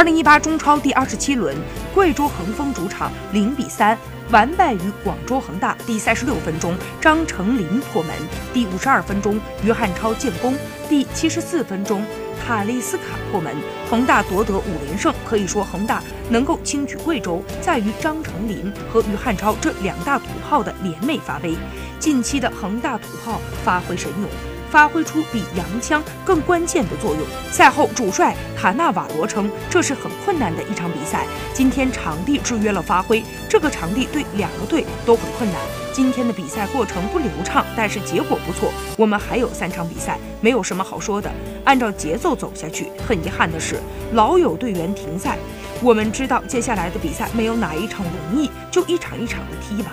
二零一八中超第二十七轮，贵州恒丰主场零比三完败于广州恒大。第三十六分钟，张成林破门；第五十二分钟，于汉超建功；第七十四分钟，塔利斯卡破门。恒大夺得五连胜。可以说，恒大能够轻取贵州，在于张成林和于汉超这两大土炮的联袂发威。近期的恒大土炮发挥神勇。发挥出比洋枪更关键的作用。赛后，主帅卡纳瓦罗称，这是很困难的一场比赛。今天场地制约了发挥，这个场地对两个队都很困难。今天的比赛过程不流畅，但是结果不错。我们还有三场比赛，没有什么好说的，按照节奏走下去。很遗憾的是，老有队员停赛。我们知道接下来的比赛没有哪一场容易，就一场一场的踢吧。